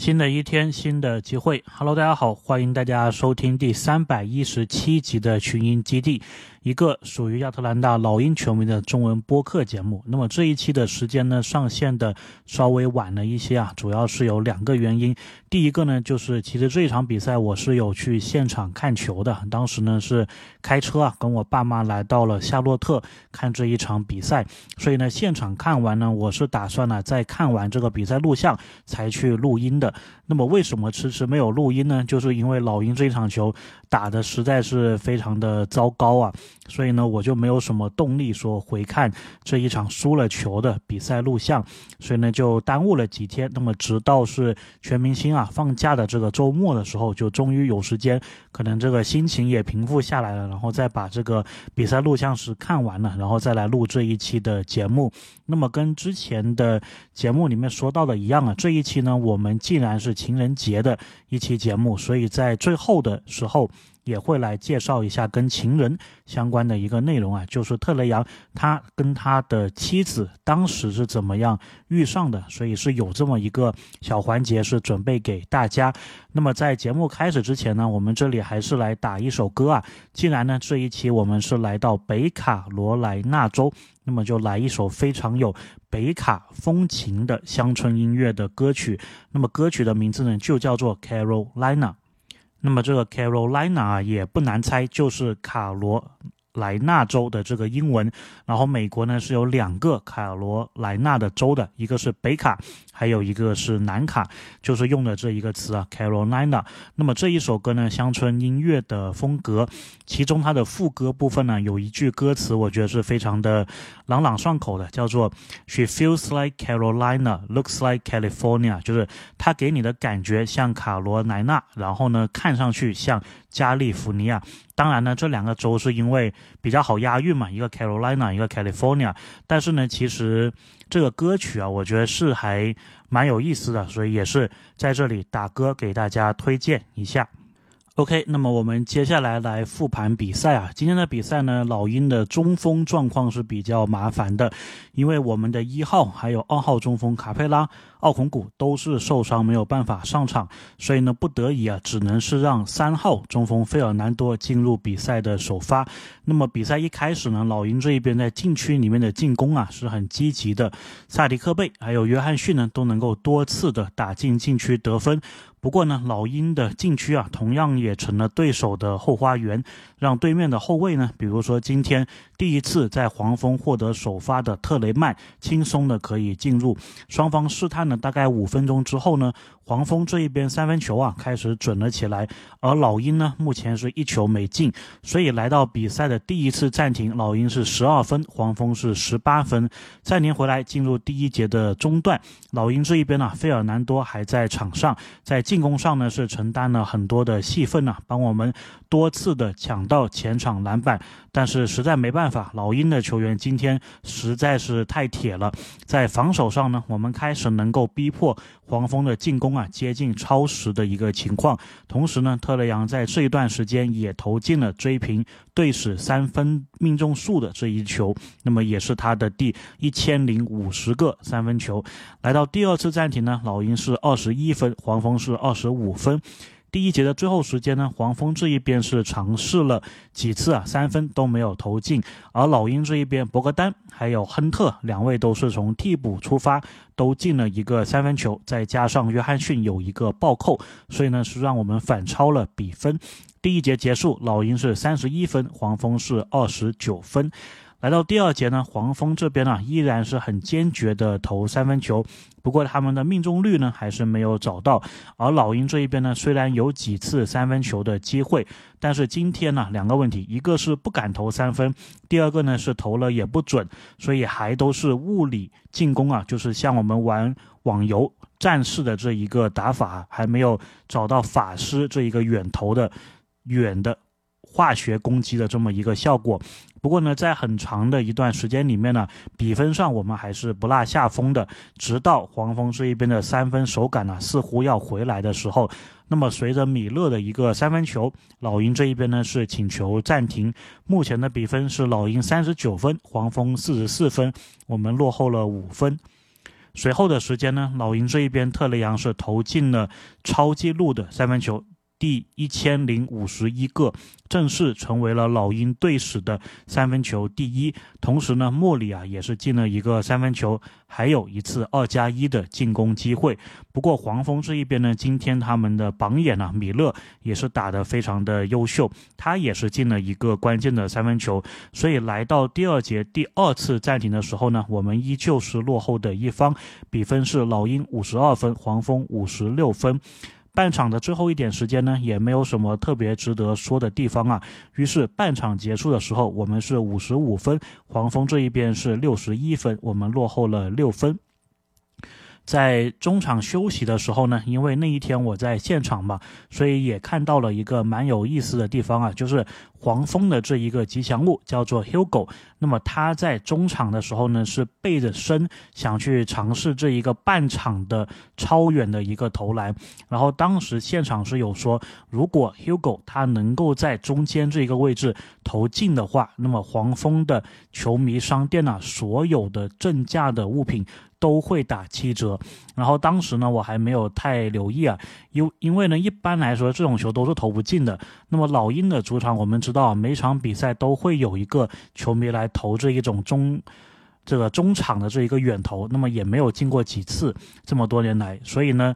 新的一天，新的机会。Hello，大家好，欢迎大家收听第三百一十七集的群英基地。一个属于亚特兰大老鹰球迷的中文播客节目。那么这一期的时间呢，上线的稍微晚了一些啊，主要是有两个原因。第一个呢，就是其实这一场比赛我是有去现场看球的，当时呢是开车啊，跟我爸妈来到了夏洛特看这一场比赛。所以呢，现场看完呢，我是打算呢在看完这个比赛录像才去录音的。那么为什么迟迟没有录音呢？就是因为老鹰这一场球打的实在是非常的糟糕啊，所以呢我就没有什么动力说回看这一场输了球的比赛录像，所以呢就耽误了几天。那么直到是全明星啊放假的这个周末的时候，就终于有时间，可能这个心情也平复下来了，然后再把这个比赛录像是看完了，然后再来录这一期的节目。那么跟之前的节目里面说到的一样啊，这一期呢我们既然是情人节的一期节目，所以在最后的时候也会来介绍一下跟情人相关的一个内容啊，就是特雷杨他跟他的妻子当时是怎么样遇上的，所以是有这么一个小环节是准备给大家。那么在节目开始之前呢，我们这里还是来打一首歌啊。既然呢这一期我们是来到北卡罗来纳州，那么就来一首非常有。北卡风情的乡村音乐的歌曲，那么歌曲的名字呢就叫做 Carolina。那么这个 Carolina 啊也不难猜，就是卡罗。莱纳州的这个英文，然后美国呢是有两个卡罗莱纳的州的，一个是北卡，还有一个是南卡，就是用的这一个词啊，Carolina。那么这一首歌呢，乡村音乐的风格，其中它的副歌部分呢，有一句歌词，我觉得是非常的朗朗上口的，叫做 She feels like Carolina, looks like California，就是它给你的感觉像卡罗莱纳，然后呢看上去像。加利福尼亚，当然呢，这两个州是因为比较好押韵嘛，一个 Carolina，一个 California。但是呢，其实这个歌曲啊，我觉得是还蛮有意思的，所以也是在这里打歌给大家推荐一下。OK，那么我们接下来来复盘比赛啊。今天的比赛呢，老鹰的中锋状况是比较麻烦的，因为我们的一号还有二号中锋卡佩拉、奥孔古都是受伤没有办法上场，所以呢，不得已啊，只能是让三号中锋费尔南多进入比赛的首发。那么比赛一开始呢，老鹰这一边在禁区里面的进攻啊是很积极的，萨迪克贝还有约翰逊呢都能够多次的打进禁区得分。不过呢，老鹰的禁区啊，同样也成了对手的后花园，让对面的后卫呢，比如说今天第一次在黄蜂获得首发的特雷曼，轻松的可以进入。双方试探了大概五分钟之后呢。黄蜂这一边三分球啊开始准了起来，而老鹰呢目前是一球没进，所以来到比赛的第一次暂停，老鹰是十二分，黄蜂是十八分。暂停回来进入第一节的中段，老鹰这一边呢，费尔南多还在场上，在进攻上呢是承担了很多的戏份呢，帮我们多次的抢到前场篮板，但是实在没办法，老鹰的球员今天实在是太铁了，在防守上呢，我们开始能够逼迫黄蜂的进攻啊。接近超时的一个情况，同时呢，特雷杨在这一段时间也投进了追平队史三分命中数的这一球，那么也是他的第一千零五十个三分球。来到第二次暂停呢，老鹰是二十一分，黄蜂是二十五分。第一节的最后时间呢，黄蜂这一边是尝试了几次啊，三分都没有投进，而老鹰这一边，博格丹还有亨特两位都是从替补出发，都进了一个三分球，再加上约翰逊有一个暴扣，所以呢是让我们反超了比分。第一节结束，老鹰是三十一分，黄蜂是二十九分。来到第二节呢，黄蜂这边呢依然是很坚决的投三分球，不过他们的命中率呢还是没有找到。而老鹰这一边呢，虽然有几次三分球的机会，但是今天呢两个问题，一个是不敢投三分，第二个呢是投了也不准，所以还都是物理进攻啊，就是像我们玩网游战士的这一个打法，还没有找到法师这一个远投的远的。化学攻击的这么一个效果，不过呢，在很长的一段时间里面呢，比分上我们还是不落下风的。直到黄蜂这一边的三分手感呢，似乎要回来的时候，那么随着米勒的一个三分球，老鹰这一边呢是请求暂停。目前的比分是老鹰三十九分，黄蜂四十四分，我们落后了五分。随后的时间呢，老鹰这一边特雷杨是投进了超纪录的三分球。第一千零五十一个，正式成为了老鹰队史的三分球第一。同时呢，莫里啊也是进了一个三分球，还有一次二加一的进攻机会。不过黄蜂这一边呢，今天他们的榜眼啊米勒也是打得非常的优秀，他也是进了一个关键的三分球。所以来到第二节第二次暂停的时候呢，我们依旧是落后的一方，比分是老鹰五十二分，黄蜂五十六分。半场的最后一点时间呢，也没有什么特别值得说的地方啊。于是半场结束的时候，我们是五十五分，黄蜂这一边是六十一分，我们落后了六分。在中场休息的时候呢，因为那一天我在现场嘛，所以也看到了一个蛮有意思的地方啊，就是黄蜂的这一个吉祥物叫做 Hugo。那么他在中场的时候呢，是背着身想去尝试这一个半场的超远的一个投篮。然后当时现场是有说，如果 Hugo 他能够在中间这一个位置投进的话，那么黄蜂的球迷商店啊，所有的正价的物品。都会打七折，然后当时呢，我还没有太留意啊，因因为呢，一般来说这种球都是投不进的。那么老鹰的主场，我们知道每场比赛都会有一个球迷来投这一种中，这个中场的这一个远投，那么也没有进过几次，这么多年来，所以呢。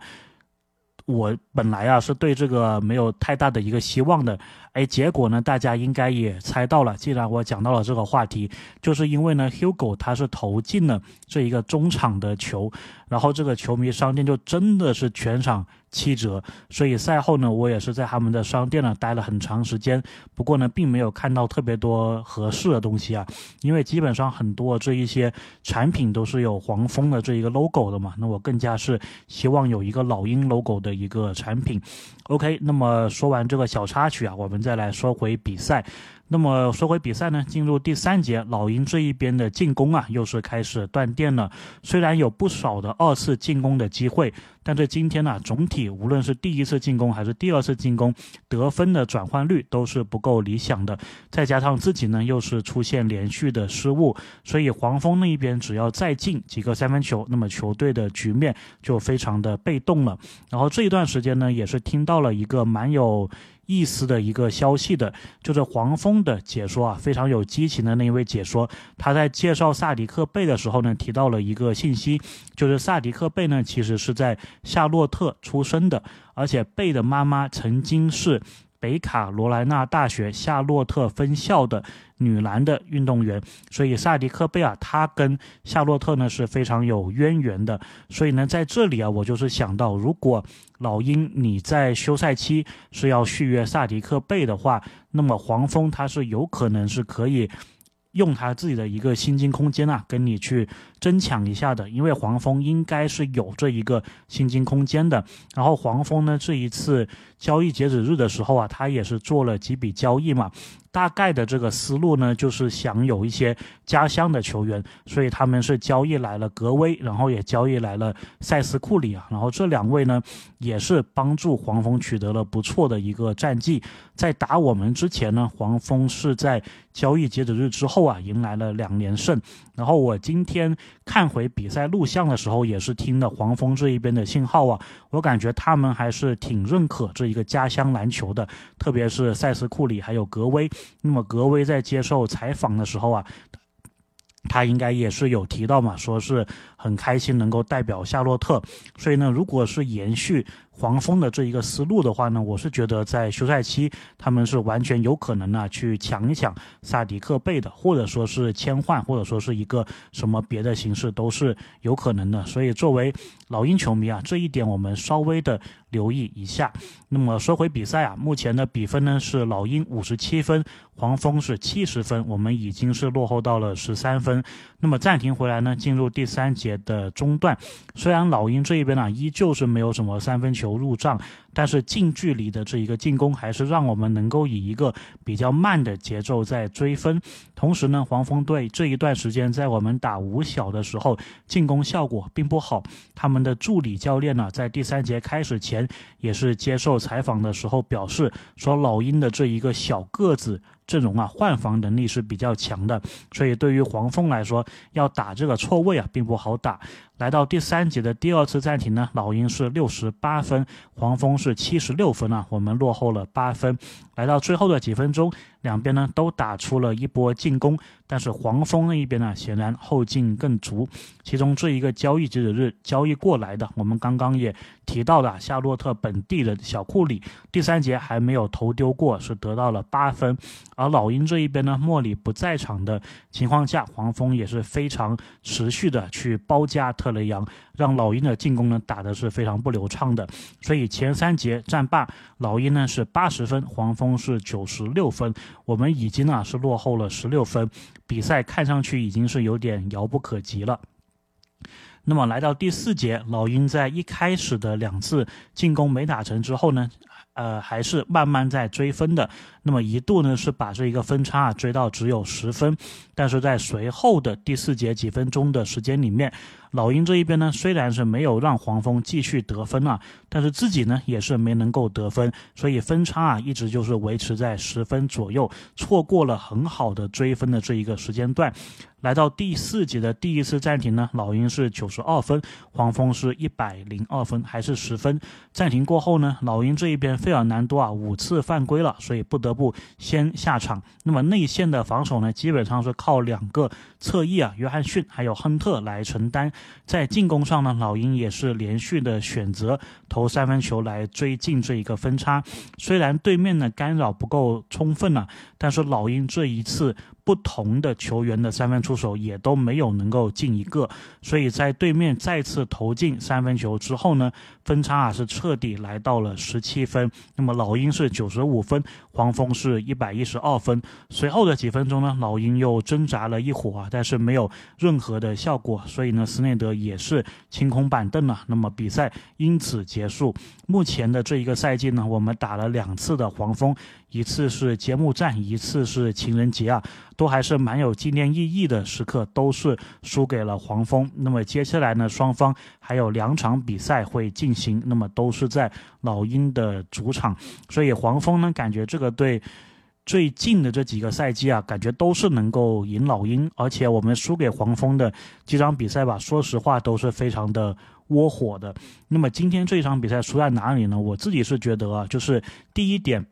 我本来啊是对这个没有太大的一个希望的，哎，结果呢，大家应该也猜到了。既然我讲到了这个话题，就是因为呢，Hugo 他是投进了这一个中场的球，然后这个球迷商店就真的是全场。七折，所以赛后呢，我也是在他们的商店呢待了很长时间。不过呢，并没有看到特别多合适的东西啊，因为基本上很多这一些产品都是有黄蜂的这一个 logo 的嘛。那我更加是希望有一个老鹰 logo 的一个产品。OK，那么说完这个小插曲啊，我们再来说回比赛。那么说回比赛呢，进入第三节，老鹰这一边的进攻啊，又是开始断电了。虽然有不少的二次进攻的机会，但是今天呢，总体无论是第一次进攻还是第二次进攻，得分的转换率都是不够理想的。再加上自己呢，又是出现连续的失误，所以黄蜂那一边只要再进几个三分球，那么球队的局面就非常的被动了。然后这一段时间呢，也是听到了一个蛮有。意思的一个消息的，就是黄蜂的解说啊，非常有激情的那一位解说，他在介绍萨迪克贝的时候呢，提到了一个信息，就是萨迪克贝呢，其实是在夏洛特出生的，而且贝的妈妈曾经是。北卡罗来纳大学夏洛特分校的女篮的运动员，所以萨迪克贝尔他跟夏洛特呢是非常有渊源的。所以呢，在这里啊，我就是想到，如果老鹰你在休赛期是要续约萨迪克贝的话，那么黄蜂他是有可能是可以。用他自己的一个薪金空间啊，跟你去争抢一下的，因为黄蜂应该是有这一个薪金空间的。然后黄蜂呢，这一次交易截止日的时候啊，他也是做了几笔交易嘛。大概的这个思路呢，就是想有一些家乡的球员，所以他们是交易来了格威，然后也交易来了塞斯库里啊，然后这两位呢，也是帮助黄蜂取得了不错的一个战绩。在打我们之前呢，黄蜂是在交易截止日之后啊，迎来了两连胜。然后我今天看回比赛录像的时候，也是听的黄蜂这一边的信号啊，我感觉他们还是挺认可这一个家乡篮球的，特别是塞斯库里还有格威。那么格威在接受采访的时候啊，他应该也是有提到嘛，说是很开心能够代表夏洛特。所以呢，如果是延续。黄蜂的这一个思路的话呢，我是觉得在休赛期他们是完全有可能呢去抢一抢萨迪克贝的，或者说是签换，或者说是一个什么别的形式都是有可能的。所以作为老鹰球迷啊，这一点我们稍微的留意一下。那么说回比赛啊，目前的比分呢是老鹰五十七分，黄蜂是七十分，我们已经是落后到了十三分。那么暂停回来呢，进入第三节的中段，虽然老鹰这一边呢依旧是没有什么三分球流入账。但是近距离的这一个进攻还是让我们能够以一个比较慢的节奏在追分。同时呢，黄蜂队这一段时间在我们打五小的时候，进攻效果并不好。他们的助理教练呢，在第三节开始前也是接受采访的时候表示说，老鹰的这一个小个子。阵容啊，换防能力是比较强的，所以对于黄蜂来说，要打这个错位啊，并不好打。来到第三节的第二次暂停呢，老鹰是六十八分，黄蜂是七十六分啊，我们落后了八分。来到最后的几分钟，两边呢都打出了一波进攻，但是黄蜂那一边呢，显然后劲更足。其中这一个交易截止日交易过来的，我们刚刚也提到了夏洛特本地的小库里，第三节还没有投丢过，是得到了八分。而老鹰这一边呢，莫里不在场的情况下，黄蜂也是非常持续的去包夹。特雷杨让老鹰的进攻呢打的是非常不流畅的，所以前三节战罢，老鹰呢是八十分，黄蜂是九十六分，我们已经啊是落后了十六分，比赛看上去已经是有点遥不可及了。那么来到第四节，老鹰在一开始的两次进攻没打成之后呢？呃，还是慢慢在追分的。那么一度呢，是把这一个分差啊追到只有十分。但是在随后的第四节几分钟的时间里面，老鹰这一边呢，虽然是没有让黄蜂继续得分啊，但是自己呢也是没能够得分，所以分差啊一直就是维持在十分左右，错过了很好的追分的这一个时间段。来到第四节的第一次暂停呢，老鹰是九十二分，黄蜂是一百零二分，还是十分。暂停过后呢，老鹰这一边费尔南多啊五次犯规了，所以不得不先下场。那么内线的防守呢，基本上是靠两个侧翼啊，约翰逊还有亨特来承担。在进攻上呢，老鹰也是连续的选择投三分球来追进这一个分差。虽然对面的干扰不够充分啊，但是老鹰这一次。不同的球员的三分出手也都没有能够进一个，所以在对面再次投进三分球之后呢，分差啊是彻底来到了十七分。那么老鹰是九十五分，黄蜂是一百一十二分。随后的几分钟呢，老鹰又挣扎了一会儿，但是没有任何的效果，所以呢，斯内德也是清空板凳了。那么比赛因此结束。目前的这一个赛季呢，我们打了两次的黄蜂。一次是揭幕战，一次是情人节啊，都还是蛮有纪念意义的时刻，都是输给了黄蜂。那么接下来呢，双方还有两场比赛会进行，那么都是在老鹰的主场，所以黄蜂呢，感觉这个队最近的这几个赛季啊，感觉都是能够赢老鹰，而且我们输给黄蜂的几场比赛吧，说实话都是非常的窝火的。那么今天这一场比赛输在哪里呢？我自己是觉得啊，就是第一点。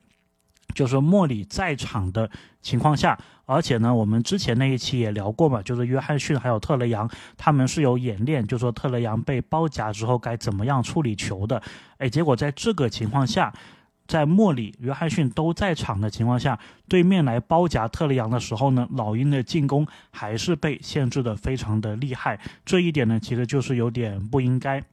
就是莫里在场的情况下，而且呢，我们之前那一期也聊过嘛，就是约翰逊还有特雷杨他们是有演练，就说特雷杨被包夹之后该怎么样处理球的。哎，结果在这个情况下，在莫里、约翰逊都在场的情况下，对面来包夹特雷杨的时候呢，老鹰的进攻还是被限制的非常的厉害。这一点呢，其实就是有点不应该。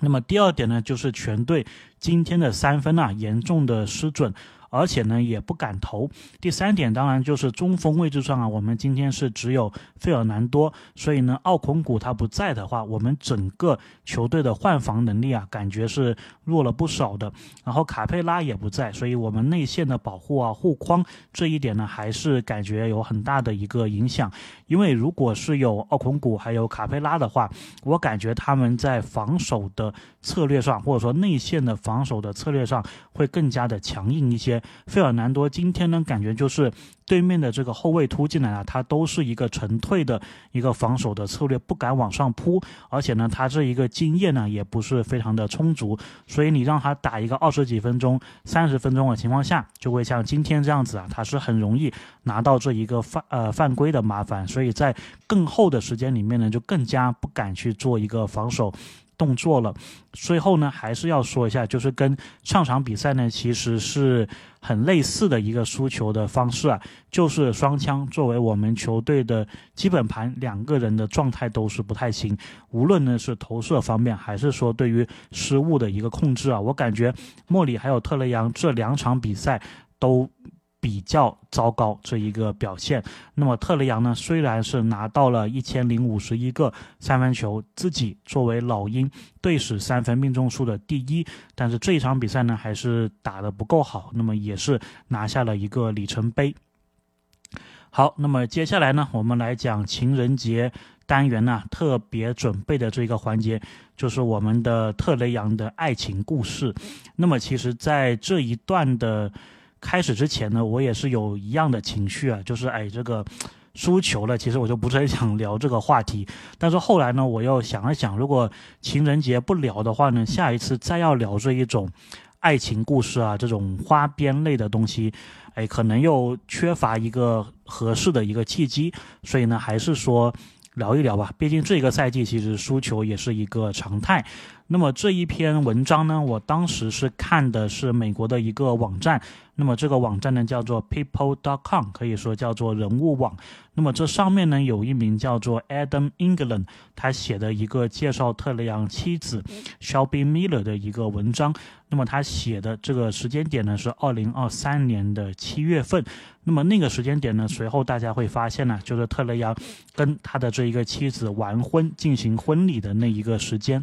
那么第二点呢，就是全队今天的三分啊，严重的失准。而且呢，也不敢投。第三点，当然就是中锋位置上啊，我们今天是只有费尔南多，所以呢，奥孔古他不在的话，我们整个球队的换防能力啊，感觉是弱了不少的。然后卡佩拉也不在，所以我们内线的保护啊、护框这一点呢，还是感觉有很大的一个影响。因为如果是有奥孔古还有卡佩拉的话，我感觉他们在防守的策略上，或者说内线的防守的策略上，会更加的强硬一些。费尔南多今天呢，感觉就是对面的这个后卫突进来啊，他都是一个沉退的一个防守的策略，不敢往上扑，而且呢，他这一个经验呢也不是非常的充足，所以你让他打一个二十几分钟、三十分钟的情况下，就会像今天这样子啊，他是很容易拿到这一个犯呃犯规的麻烦，所以在更后的时间里面呢，就更加不敢去做一个防守。动作了，最后呢，还是要说一下，就是跟上场比赛呢，其实是很类似的一个输球的方式啊，就是双枪作为我们球队的基本盘，两个人的状态都是不太行，无论呢是投射方面，还是说对于失误的一个控制啊，我感觉莫里还有特雷杨这两场比赛都。比较糟糕这一个表现。那么特雷杨呢，虽然是拿到了一千零五十一个三分球，自己作为老鹰队史三分命中数的第一，但是这一场比赛呢，还是打得不够好。那么也是拿下了一个里程碑。好，那么接下来呢，我们来讲情人节单元呢特别准备的这个环节，就是我们的特雷杨的爱情故事。那么其实，在这一段的。开始之前呢，我也是有一样的情绪啊，就是哎，这个输球了，其实我就不是很想聊这个话题。但是后来呢，我又想了想，如果情人节不聊的话呢，下一次再要聊这一种爱情故事啊，这种花边类的东西，哎，可能又缺乏一个合适的一个契机。所以呢，还是说聊一聊吧，毕竟这个赛季其实输球也是一个常态。那么这一篇文章呢，我当时是看的是美国的一个网站，那么这个网站呢叫做 People.com，可以说叫做人物网。那么这上面呢有一名叫做 Adam England，他写的一个介绍特雷杨妻子 Shelby Miller 的一个文章。那么他写的这个时间点呢是二零二三年的七月份。那么那个时间点呢，随后大家会发现呢，就是特雷杨跟他的这一个妻子完婚进行婚礼的那一个时间。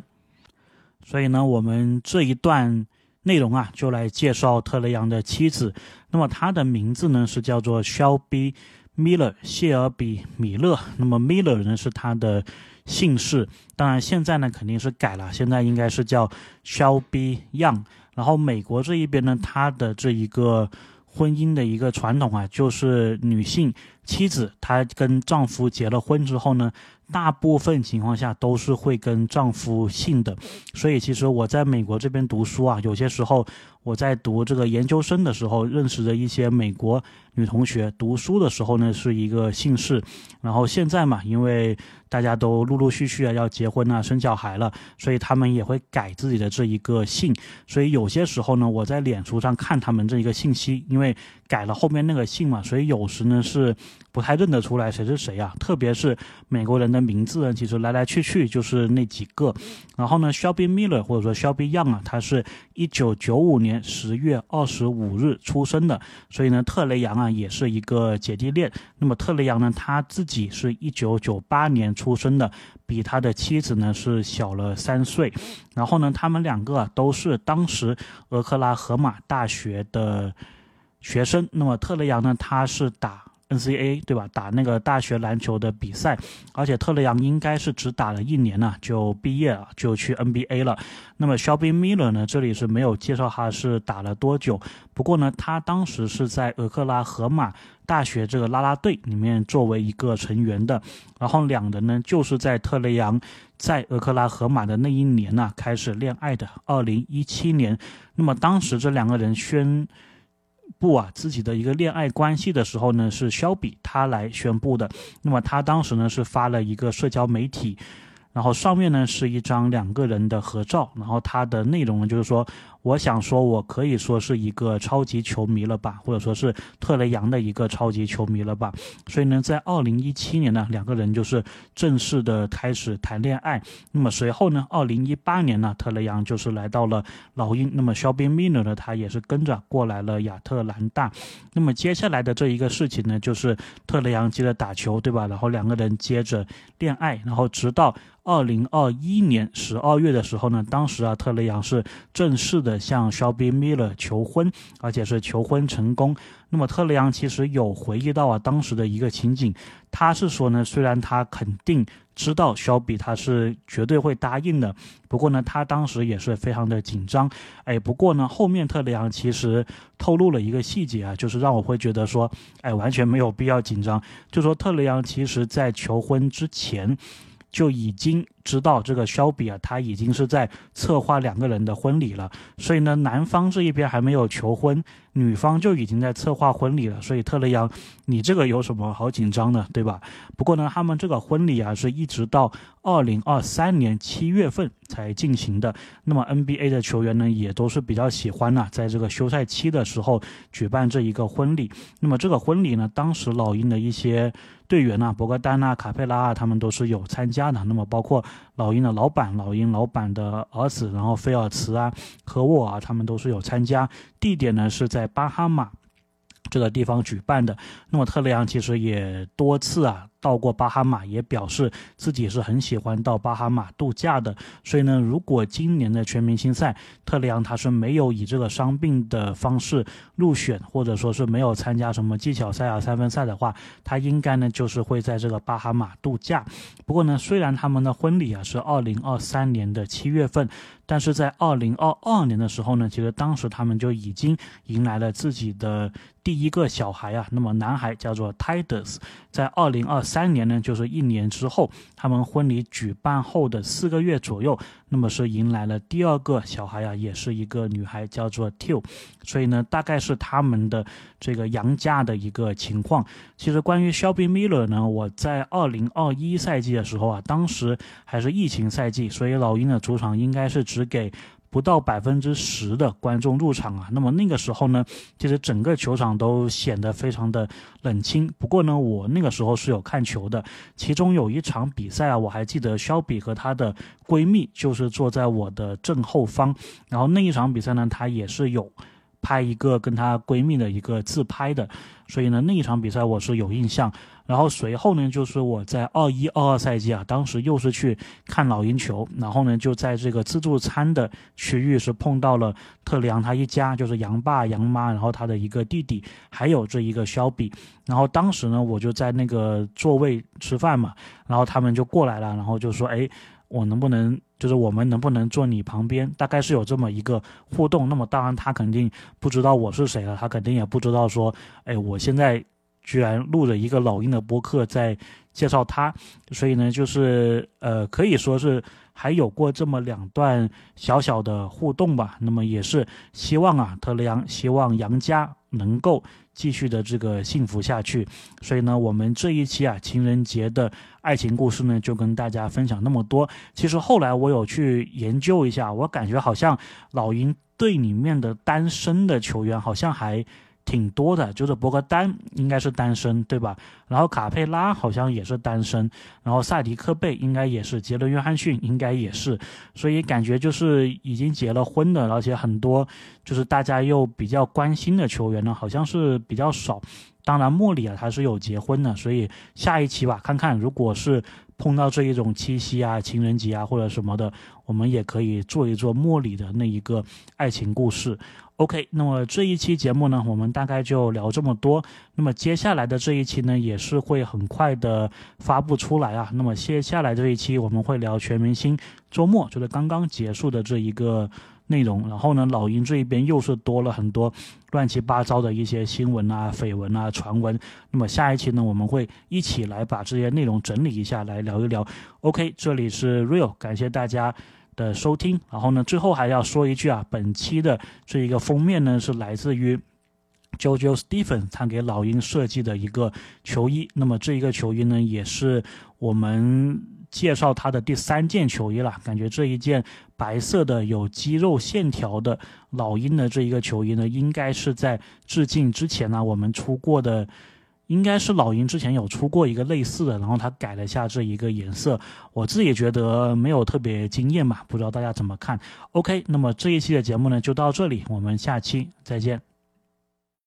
所以呢，我们这一段内容啊，就来介绍特雷杨的妻子。那么她的名字呢是叫做 Shelby Miller，谢尔比·米勒。那么 Miller 呢是她的姓氏，当然现在呢肯定是改了，现在应该是叫 Shelby Young。然后美国这一边呢，他的这一个婚姻的一个传统啊，就是女性妻子她跟丈夫结了婚之后呢。大部分情况下都是会跟丈夫姓的，所以其实我在美国这边读书啊，有些时候我在读这个研究生的时候，认识的一些美国女同学，读书的时候呢是一个姓氏，然后现在嘛，因为大家都陆陆续续啊要结婚啊生小孩了，所以他们也会改自己的这一个姓，所以有些时候呢，我在脸书上看他们这一个信息，因为改了后面那个姓嘛，所以有时呢是不太认得出来谁是谁啊，特别是美国人。的名字呢，其实来来去去就是那几个。然后呢，Shelby Miller 或者说 Shelby Young 啊，他是一九九五年十月二十五日出生的，所以呢，特雷杨啊也是一个姐弟恋。那么特雷杨呢，他自己是一九九八年出生的，比他的妻子呢是小了三岁。然后呢，他们两个都是当时俄克拉荷马大学的学生。那么特雷杨呢，他是打。N C A 对吧？打那个大学篮球的比赛，而且特雷杨应该是只打了一年呢，就毕业了，就去 NBA 了。那么 Shelby Miller 呢？这里是没有介绍他是打了多久。不过呢，他当时是在俄克拉荷马大学这个啦啦队里面作为一个成员的。然后两人呢，就是在特雷杨在俄克拉荷马的那一年呢开始恋爱的。二零一七年，那么当时这两个人宣。布啊，自己的一个恋爱关系的时候呢，是肖比他来宣布的。那么他当时呢是发了一个社交媒体。然后上面呢是一张两个人的合照，然后它的内容呢就是说，我想说，我可以说是一个超级球迷了吧，或者说是特雷杨的一个超级球迷了吧。所以呢，在二零一七年呢，两个人就是正式的开始谈恋爱。那么随后呢，二零一八年呢，特雷杨就是来到了老鹰。那么 Shelby Miller 呢，他也是跟着过来了亚特兰大。那么接下来的这一个事情呢，就是特雷杨接着打球，对吧？然后两个人接着恋爱，然后直到。二零二一年十二月的时候呢，当时啊，特雷杨是正式的向 Shelby Miller 求婚，而且是求婚成功。那么特雷杨其实有回忆到啊，当时的一个情景，他是说呢，虽然他肯定知道肖比他是绝对会答应的，不过呢，他当时也是非常的紧张。哎，不过呢，后面特雷杨其实透露了一个细节啊，就是让我会觉得说，哎，完全没有必要紧张。就说特雷杨其实在求婚之前。就已经知道这个肖比啊，他已经是在策划两个人的婚礼了，所以呢，男方这一边还没有求婚，女方就已经在策划婚礼了。所以特雷杨，你这个有什么好紧张的，对吧？不过呢，他们这个婚礼啊，是一直到二零二三年七月份才进行的。那么 NBA 的球员呢，也都是比较喜欢呢，在这个休赛期的时候举办这一个婚礼。那么这个婚礼呢，当时老鹰的一些。队员呐，博格丹呐，卡佩拉啊，他们都是有参加的。那么包括老鹰的老板，老鹰老板的儿子，然后菲尔茨啊，科沃啊，他们都是有参加。地点呢是在巴哈马。这个地方举办的。那么特雷杨其实也多次啊。到过巴哈马，也表示自己是很喜欢到巴哈马度假的。所以呢，如果今年的全明星赛特雷杨他是没有以这个伤病的方式入选，或者说是没有参加什么技巧赛啊、三分赛的话，他应该呢就是会在这个巴哈马度假。不过呢，虽然他们的婚礼啊是二零二三年的七月份，但是在二零二二年的时候呢，其实当时他们就已经迎来了自己的。第一个小孩啊，那么男孩叫做 Titus，在二零二三年呢，就是一年之后，他们婚礼举办后的四个月左右，那么是迎来了第二个小孩啊，也是一个女孩，叫做 Till，所以呢，大概是他们的这个杨家的一个情况。其实关于 Shelby Miller 呢，我在二零二一赛季的时候啊，当时还是疫情赛季，所以老鹰的主场应该是只给。不到百分之十的观众入场啊，那么那个时候呢，其实整个球场都显得非常的冷清。不过呢，我那个时候是有看球的，其中有一场比赛啊，我还记得肖比和她的闺蜜就是坐在我的正后方，然后那一场比赛呢，她也是有。拍一个跟她闺蜜的一个自拍的，所以呢那一场比赛我是有印象。然后随后呢就是我在二一二二赛季啊，当时又是去看老鹰球，然后呢就在这个自助餐的区域是碰到了特里昂他一家，就是杨爸杨妈，然后他的一个弟弟，还有这一个肖比。然后当时呢我就在那个座位吃饭嘛，然后他们就过来了，然后就说哎。我能不能就是我们能不能坐你旁边？大概是有这么一个互动。那么当然他肯定不知道我是谁了，他肯定也不知道说，哎，我现在居然录了一个老鹰的播客在介绍他。所以呢，就是呃，可以说是还有过这么两段小小的互动吧。那么也是希望啊，特雷杨希望杨家能够。继续的这个幸福下去，所以呢，我们这一期啊情人节的爱情故事呢，就跟大家分享那么多。其实后来我有去研究一下，我感觉好像老鹰队里面的单身的球员好像还。挺多的，就是博格丹应该是单身，对吧？然后卡佩拉好像也是单身，然后萨迪克贝应该也是，杰伦约翰逊应该也是，所以感觉就是已经结了婚的，而且很多就是大家又比较关心的球员呢，好像是比较少。当然莫里啊，他是有结婚的，所以下一期吧，看看如果是碰到这一种七夕啊、情人节啊或者什么的，我们也可以做一做莫里的那一个爱情故事。OK，那么这一期节目呢，我们大概就聊这么多。那么接下来的这一期呢，也是会很快的发布出来啊。那么接下来这一期我们会聊全明星周末，就是刚刚结束的这一个内容。然后呢，老鹰这一边又是多了很多乱七八糟的一些新闻啊、绯闻啊、传闻。那么下一期呢，我们会一起来把这些内容整理一下，来聊一聊。OK，这里是 Real，感谢大家。的收听，然后呢，最后还要说一句啊，本期的这一个封面呢是来自于 JoJo Stephen 他给老鹰设计的一个球衣，那么这一个球衣呢也是我们介绍他的第三件球衣了，感觉这一件白色的有肌肉线条的老鹰的这一个球衣呢，应该是在致敬之前呢我们出过的。应该是老鹰之前有出过一个类似的，然后他改了一下这一个颜色，我自己觉得没有特别惊艳吧，不知道大家怎么看？OK，那么这一期的节目呢就到这里，我们下期再见。